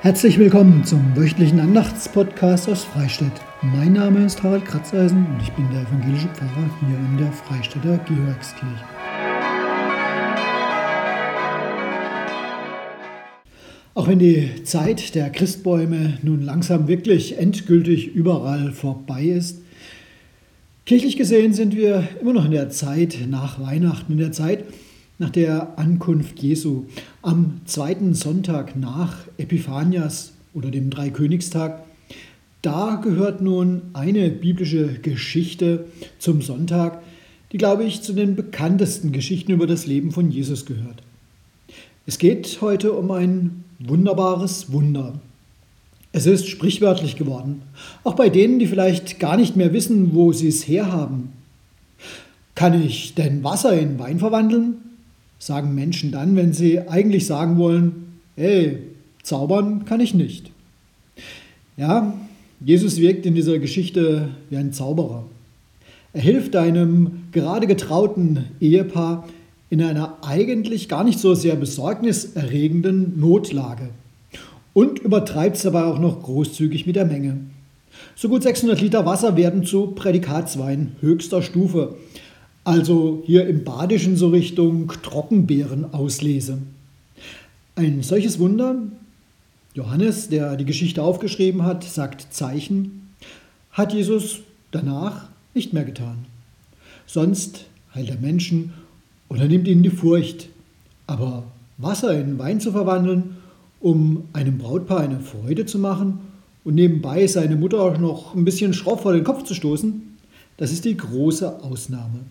Herzlich willkommen zum wöchentlichen Andachtspodcast aus Freistadt. Mein Name ist Harald Kratzeisen und ich bin der evangelische Pfarrer hier in der Freistädter Georgskirche. Auch wenn die Zeit der Christbäume nun langsam wirklich endgültig überall vorbei ist, kirchlich gesehen sind wir immer noch in der Zeit nach Weihnachten, in der Zeit, nach der Ankunft Jesu am zweiten Sonntag nach Epiphanias oder dem Dreikönigstag. Da gehört nun eine biblische Geschichte zum Sonntag, die, glaube ich, zu den bekanntesten Geschichten über das Leben von Jesus gehört. Es geht heute um ein wunderbares Wunder. Es ist sprichwörtlich geworden, auch bei denen, die vielleicht gar nicht mehr wissen, wo sie es herhaben. Kann ich denn Wasser in Wein verwandeln? Sagen Menschen dann, wenn sie eigentlich sagen wollen, hey, zaubern kann ich nicht. Ja, Jesus wirkt in dieser Geschichte wie ein Zauberer. Er hilft einem gerade getrauten Ehepaar in einer eigentlich gar nicht so sehr besorgniserregenden Notlage und übertreibt es dabei auch noch großzügig mit der Menge. So gut 600 Liter Wasser werden zu Prädikatswein höchster Stufe also hier im Badischen so Richtung Trockenbeerenauslese. Ein solches Wunder, Johannes, der die Geschichte aufgeschrieben hat, sagt Zeichen, hat Jesus danach nicht mehr getan. Sonst heilt er Menschen oder nimmt ihnen die Furcht. Aber Wasser in Wein zu verwandeln, um einem Brautpaar eine Freude zu machen und nebenbei seine Mutter auch noch ein bisschen schroff vor den Kopf zu stoßen, das ist die große Ausnahme.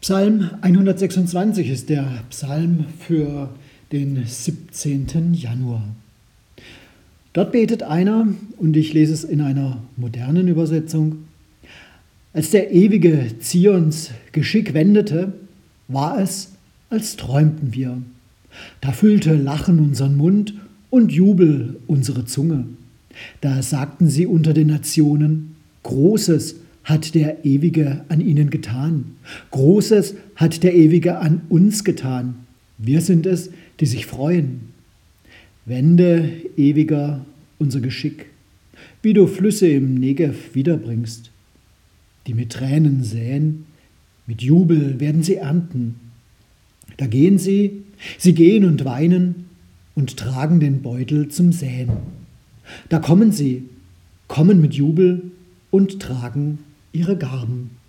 Psalm 126 ist der Psalm für den 17. Januar. Dort betet einer, und ich lese es in einer modernen Übersetzung, als der ewige Zions Geschick wendete, war es, als träumten wir. Da füllte Lachen unseren Mund und Jubel unsere Zunge. Da sagten sie unter den Nationen, Großes hat der Ewige an ihnen getan. Großes hat der Ewige an uns getan. Wir sind es, die sich freuen. Wende, Ewiger, unser Geschick, wie du Flüsse im Negev wiederbringst, die mit Tränen säen, mit Jubel werden sie ernten. Da gehen sie, sie gehen und weinen und tragen den Beutel zum Säen. Da kommen sie, kommen mit Jubel und tragen ihre Garben.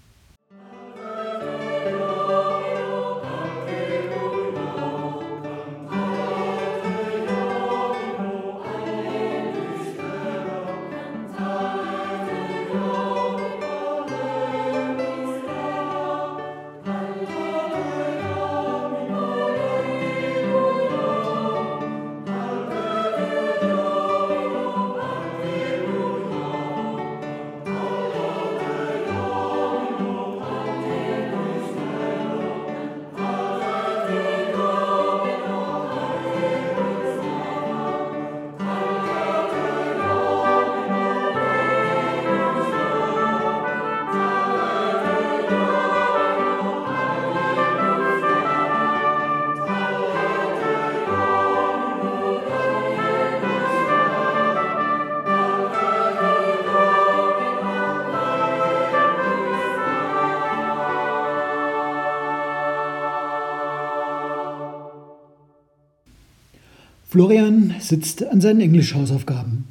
Florian sitzt an seinen Englischhausaufgaben.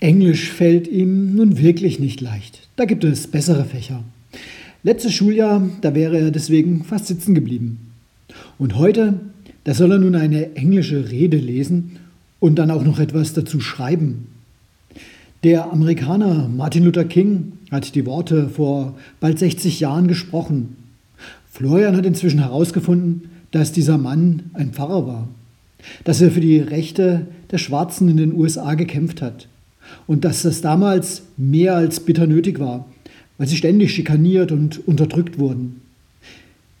Englisch fällt ihm nun wirklich nicht leicht. Da gibt es bessere Fächer. Letztes Schuljahr, da wäre er deswegen fast sitzen geblieben. Und heute, da soll er nun eine englische Rede lesen und dann auch noch etwas dazu schreiben. Der Amerikaner Martin Luther King hat die Worte vor bald 60 Jahren gesprochen. Florian hat inzwischen herausgefunden, dass dieser Mann ein Pfarrer war dass er für die Rechte der Schwarzen in den USA gekämpft hat und dass das damals mehr als bitter nötig war, weil sie ständig schikaniert und unterdrückt wurden.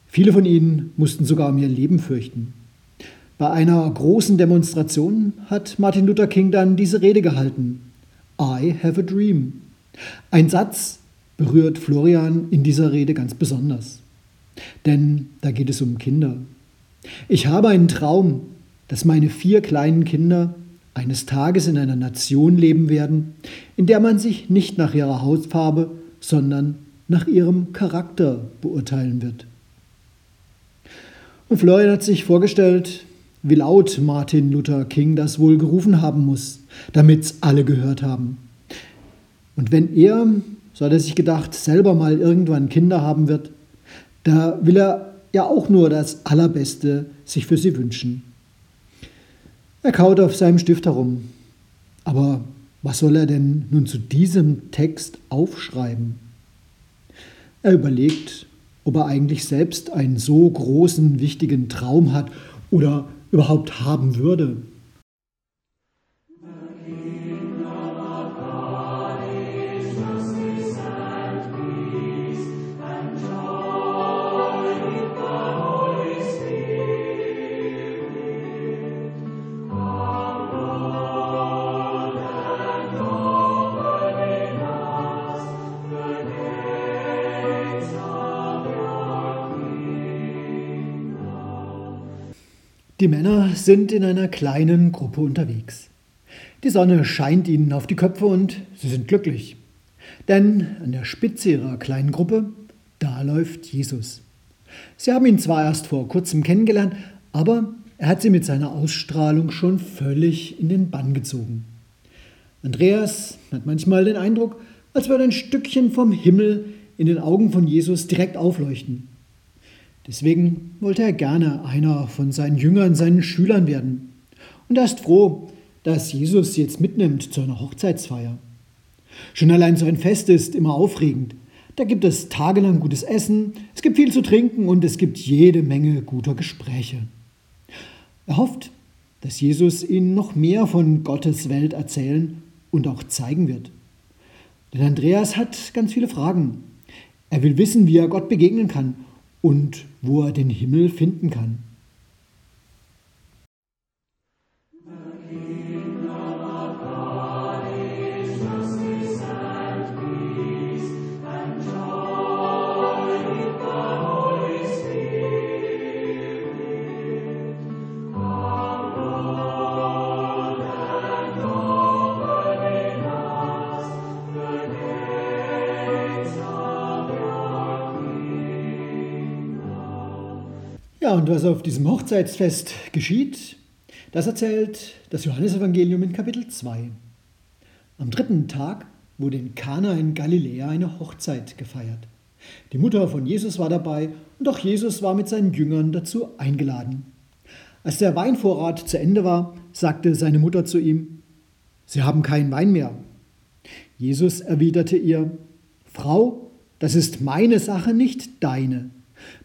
Viele von ihnen mussten sogar um ihr Leben fürchten. Bei einer großen Demonstration hat Martin Luther King dann diese Rede gehalten. I have a dream. Ein Satz berührt Florian in dieser Rede ganz besonders. Denn da geht es um Kinder. Ich habe einen Traum, dass meine vier kleinen Kinder eines Tages in einer Nation leben werden, in der man sich nicht nach ihrer Hautfarbe, sondern nach ihrem Charakter beurteilen wird. Und Florian hat sich vorgestellt, wie laut Martin Luther King das wohl gerufen haben muss, damit's alle gehört haben. Und wenn er, so hat er sich gedacht, selber mal irgendwann Kinder haben wird, da will er ja auch nur das Allerbeste sich für sie wünschen. Er kaut auf seinem Stift herum. Aber was soll er denn nun zu diesem Text aufschreiben? Er überlegt, ob er eigentlich selbst einen so großen, wichtigen Traum hat oder überhaupt haben würde. Die Männer sind in einer kleinen Gruppe unterwegs. Die Sonne scheint ihnen auf die Köpfe und sie sind glücklich. Denn an der Spitze ihrer kleinen Gruppe, da läuft Jesus. Sie haben ihn zwar erst vor kurzem kennengelernt, aber er hat sie mit seiner Ausstrahlung schon völlig in den Bann gezogen. Andreas hat manchmal den Eindruck, als würde ein Stückchen vom Himmel in den Augen von Jesus direkt aufleuchten. Deswegen wollte er gerne einer von seinen Jüngern, seinen Schülern werden. Und er ist froh, dass Jesus sie jetzt mitnimmt zu einer Hochzeitsfeier. Schon allein so ein Fest ist immer aufregend. Da gibt es tagelang gutes Essen, es gibt viel zu trinken und es gibt jede Menge guter Gespräche. Er hofft, dass Jesus ihnen noch mehr von Gottes Welt erzählen und auch zeigen wird. Denn Andreas hat ganz viele Fragen. Er will wissen, wie er Gott begegnen kann und wo er den Himmel finden kann. Ja, und was auf diesem Hochzeitsfest geschieht, das erzählt das Johannesevangelium in Kapitel 2. Am dritten Tag wurde in Kana in Galiläa eine Hochzeit gefeiert. Die Mutter von Jesus war dabei und auch Jesus war mit seinen Jüngern dazu eingeladen. Als der Weinvorrat zu Ende war, sagte seine Mutter zu ihm, Sie haben keinen Wein mehr. Jesus erwiderte ihr, Frau, das ist meine Sache, nicht deine.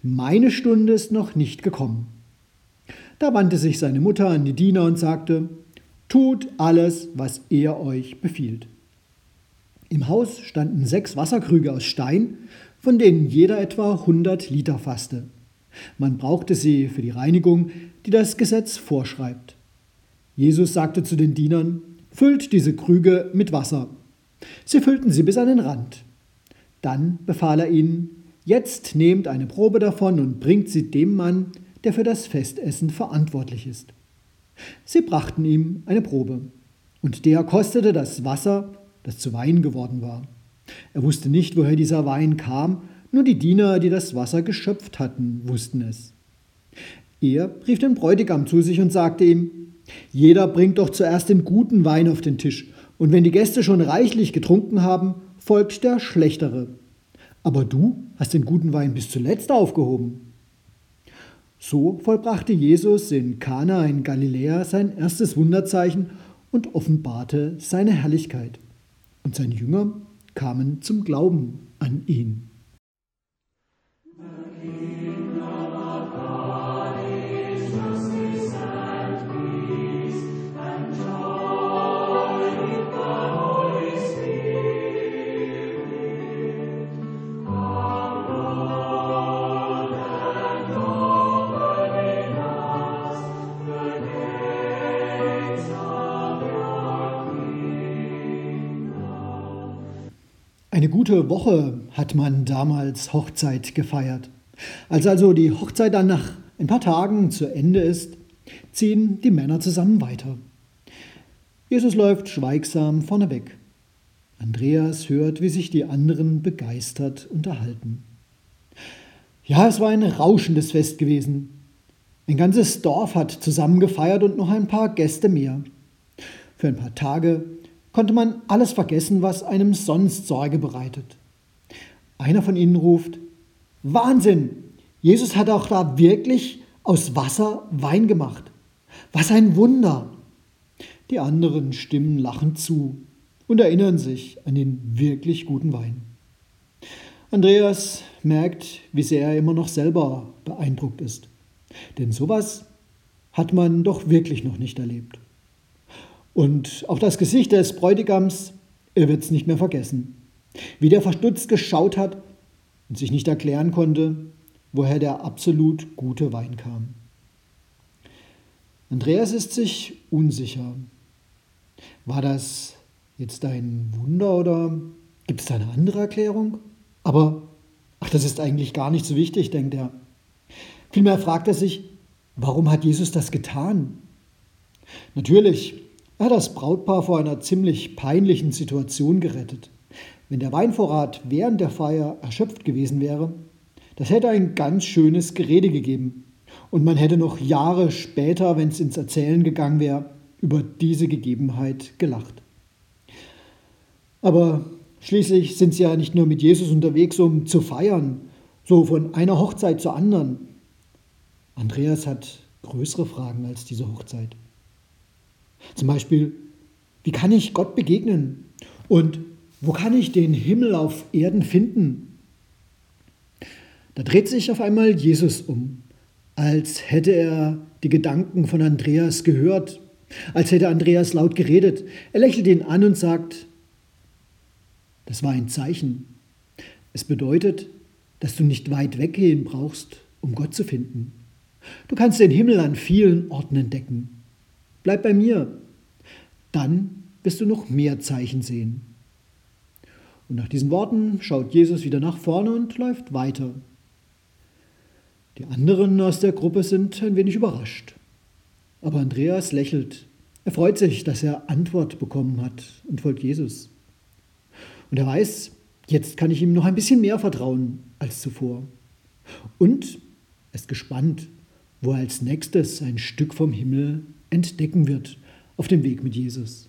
Meine Stunde ist noch nicht gekommen. Da wandte sich seine Mutter an die Diener und sagte, Tut alles, was er euch befiehlt. Im Haus standen sechs Wasserkrüge aus Stein, von denen jeder etwa 100 Liter fasste. Man brauchte sie für die Reinigung, die das Gesetz vorschreibt. Jesus sagte zu den Dienern, Füllt diese Krüge mit Wasser. Sie füllten sie bis an den Rand. Dann befahl er ihnen, Jetzt nehmt eine Probe davon und bringt sie dem Mann, der für das Festessen verantwortlich ist. Sie brachten ihm eine Probe, und der kostete das Wasser, das zu Wein geworden war. Er wusste nicht, woher dieser Wein kam, nur die Diener, die das Wasser geschöpft hatten, wussten es. Er rief den Bräutigam zu sich und sagte ihm, Jeder bringt doch zuerst den guten Wein auf den Tisch, und wenn die Gäste schon reichlich getrunken haben, folgt der schlechtere. Aber du hast den guten Wein bis zuletzt aufgehoben. So vollbrachte Jesus in Kana in Galiläa sein erstes Wunderzeichen und offenbarte seine Herrlichkeit. Und seine Jünger kamen zum Glauben an ihn. Eine gute Woche hat man damals Hochzeit gefeiert. Als also die Hochzeit dann nach ein paar Tagen zu Ende ist, ziehen die Männer zusammen weiter. Jesus läuft schweigsam vorneweg. Andreas hört, wie sich die anderen begeistert unterhalten. Ja, es war ein rauschendes Fest gewesen. Ein ganzes Dorf hat zusammen gefeiert und noch ein paar Gäste mehr. Für ein paar Tage konnte man alles vergessen, was einem sonst Sorge bereitet. Einer von ihnen ruft, Wahnsinn, Jesus hat auch da wirklich aus Wasser Wein gemacht. Was ein Wunder. Die anderen stimmen lachend zu und erinnern sich an den wirklich guten Wein. Andreas merkt, wie sehr er immer noch selber beeindruckt ist. Denn sowas hat man doch wirklich noch nicht erlebt. Und auch das Gesicht des Bräutigams, er wird es nicht mehr vergessen. Wie der verstutzt geschaut hat und sich nicht erklären konnte, woher der absolut gute Wein kam. Andreas ist sich unsicher. War das jetzt ein Wunder oder gibt es da eine andere Erklärung? Aber, ach, das ist eigentlich gar nicht so wichtig, denkt er. Vielmehr fragt er sich, warum hat Jesus das getan? Natürlich, er hat das Brautpaar vor einer ziemlich peinlichen Situation gerettet. Wenn der Weinvorrat während der Feier erschöpft gewesen wäre, das hätte ein ganz schönes Gerede gegeben. Und man hätte noch Jahre später, wenn es ins Erzählen gegangen wäre, über diese Gegebenheit gelacht. Aber schließlich sind sie ja nicht nur mit Jesus unterwegs, um zu feiern, so von einer Hochzeit zur anderen. Andreas hat größere Fragen als diese Hochzeit. Zum Beispiel, wie kann ich Gott begegnen? Und wo kann ich den Himmel auf Erden finden? Da dreht sich auf einmal Jesus um, als hätte er die Gedanken von Andreas gehört, als hätte Andreas laut geredet. Er lächelt ihn an und sagt, das war ein Zeichen. Es bedeutet, dass du nicht weit weggehen brauchst, um Gott zu finden. Du kannst den Himmel an vielen Orten entdecken. Bleib bei mir. Dann wirst du noch mehr Zeichen sehen. Und nach diesen Worten schaut Jesus wieder nach vorne und läuft weiter. Die anderen aus der Gruppe sind ein wenig überrascht. Aber Andreas lächelt. Er freut sich, dass er Antwort bekommen hat und folgt Jesus. Und er weiß, jetzt kann ich ihm noch ein bisschen mehr vertrauen als zuvor. Und er ist gespannt, wo er als nächstes ein Stück vom Himmel entdecken wird auf dem Weg mit Jesus.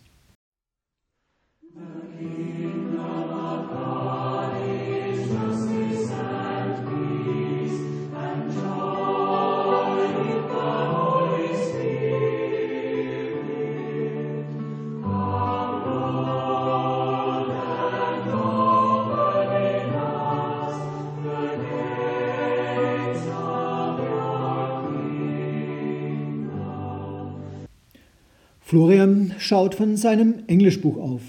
Florian schaut von seinem Englischbuch auf.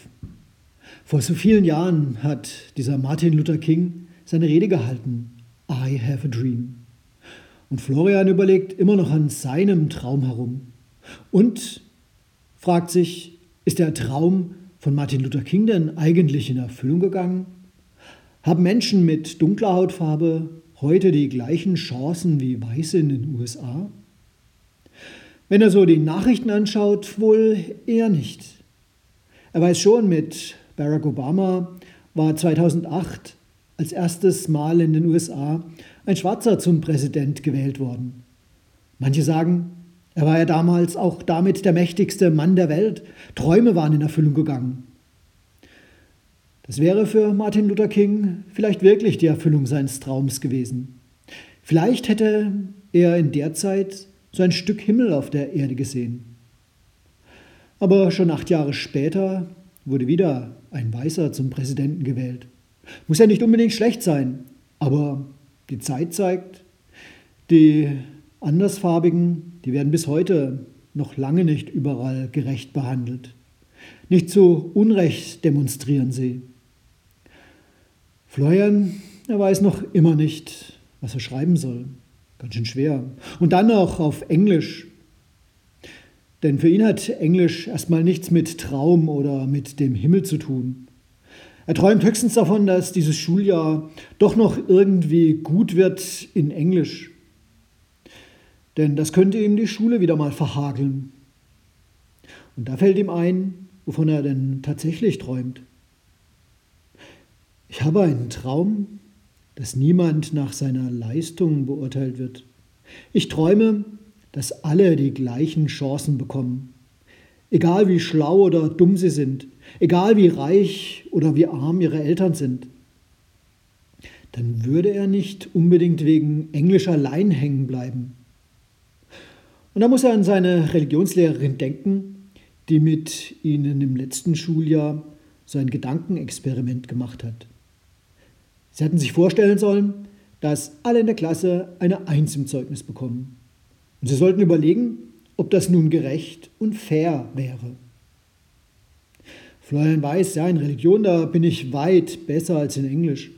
Vor so vielen Jahren hat dieser Martin Luther King seine Rede gehalten, I have a dream. Und Florian überlegt immer noch an seinem Traum herum und fragt sich, ist der Traum von Martin Luther King denn eigentlich in Erfüllung gegangen? Haben Menschen mit dunkler Hautfarbe heute die gleichen Chancen wie Weiße in den USA? Wenn er so die Nachrichten anschaut, wohl eher nicht. Er weiß schon, mit Barack Obama war 2008 als erstes Mal in den USA ein Schwarzer zum Präsident gewählt worden. Manche sagen, Er war ja damals auch damit der mächtigste Mann der Welt. Träume waren in Erfüllung gegangen. Das wäre für Martin Luther King vielleicht wirklich die Erfüllung seines Traums gewesen. Vielleicht hätte er in der Zeit so ein Stück Himmel auf der Erde gesehen. Aber schon acht Jahre später wurde wieder ein Weißer zum Präsidenten gewählt. Muss ja nicht unbedingt schlecht sein, aber die Zeit zeigt, die Andersfarbigen, die werden bis heute noch lange nicht überall gerecht behandelt. Nicht zu Unrecht demonstrieren sie. Florian, er weiß noch immer nicht, was er schreiben soll. Ganz schön schwer. Und dann noch auf Englisch. Denn für ihn hat Englisch erstmal nichts mit Traum oder mit dem Himmel zu tun. Er träumt höchstens davon, dass dieses Schuljahr doch noch irgendwie gut wird in Englisch. Denn das könnte ihm die Schule wieder mal verhageln. Und da fällt ihm ein, wovon er denn tatsächlich träumt. Ich habe einen Traum, dass niemand nach seiner Leistung beurteilt wird. Ich träume, dass alle die gleichen Chancen bekommen. Egal wie schlau oder dumm sie sind, egal wie reich oder wie arm ihre Eltern sind. Dann würde er nicht unbedingt wegen Englisch allein hängen bleiben. Und da muss er an seine Religionslehrerin denken, die mit ihnen im letzten Schuljahr so ein Gedankenexperiment gemacht hat. Sie hatten sich vorstellen sollen, dass alle in der Klasse eine Eins im Zeugnis bekommen. Und sie sollten überlegen, ob das nun gerecht und fair wäre. Florian weiß, ja, in Religion, da bin ich weit besser als in Englisch.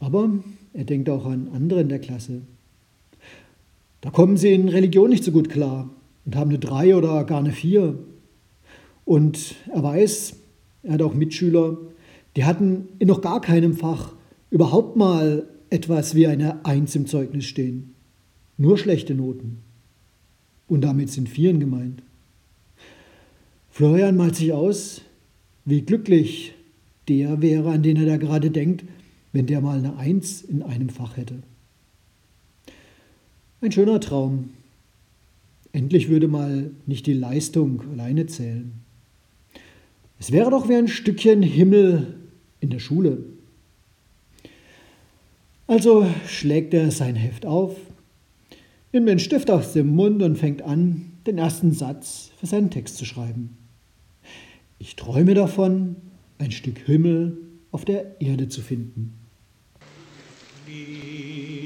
Aber er denkt auch an andere in der Klasse. Da kommen sie in Religion nicht so gut klar und haben eine Drei oder gar eine Vier. Und er weiß, er hat auch Mitschüler, die hatten in noch gar keinem Fach überhaupt mal etwas wie eine Eins im Zeugnis stehen. Nur schlechte Noten. Und damit sind Vieren gemeint. Florian malt sich aus, wie glücklich der wäre, an den er da gerade denkt, wenn der mal eine Eins in einem Fach hätte. Ein schöner Traum. Endlich würde mal nicht die Leistung alleine zählen. Es wäre doch wie ein Stückchen Himmel in der Schule. Also schlägt er sein Heft auf, nimmt den Stift aus dem Mund und fängt an, den ersten Satz für seinen Text zu schreiben. Ich träume davon, ein Stück Himmel auf der Erde zu finden.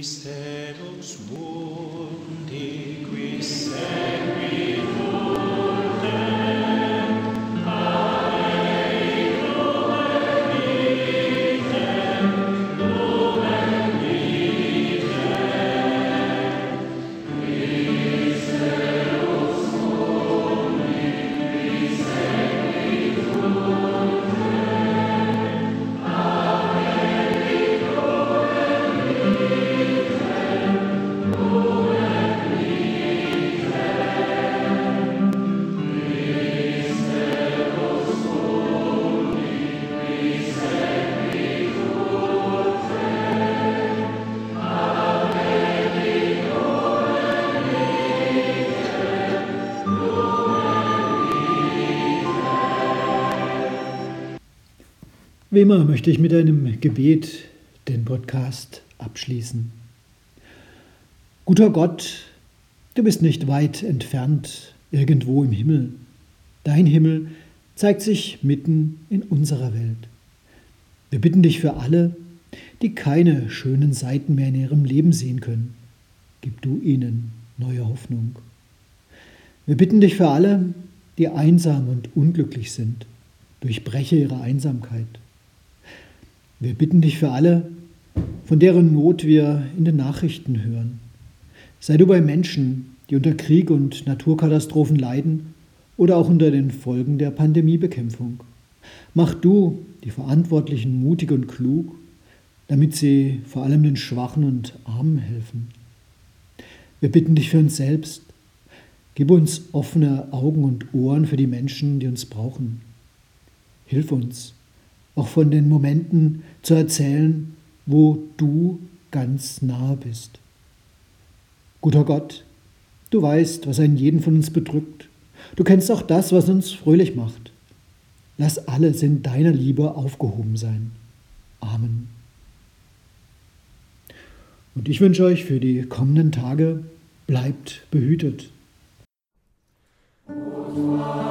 Set us Wie immer möchte ich mit einem Gebet den Podcast abschließen. Guter Gott, du bist nicht weit entfernt irgendwo im Himmel. Dein Himmel zeigt sich mitten in unserer Welt. Wir bitten dich für alle, die keine schönen Seiten mehr in ihrem Leben sehen können. Gib du ihnen neue Hoffnung. Wir bitten dich für alle, die einsam und unglücklich sind. Durchbreche ihre Einsamkeit. Wir bitten dich für alle, von deren Not wir in den Nachrichten hören. Sei du bei Menschen, die unter Krieg und Naturkatastrophen leiden oder auch unter den Folgen der Pandemiebekämpfung. Mach du die Verantwortlichen mutig und klug, damit sie vor allem den Schwachen und Armen helfen. Wir bitten dich für uns selbst. Gib uns offene Augen und Ohren für die Menschen, die uns brauchen. Hilf uns, auch von den Momenten zu erzählen, wo du ganz nahe bist. Guter Gott, Du weißt, was einen jeden von uns bedrückt. Du kennst auch das, was uns fröhlich macht. Lass alles in deiner Liebe aufgehoben sein. Amen. Und ich wünsche euch für die kommenden Tage, bleibt behütet. Amen.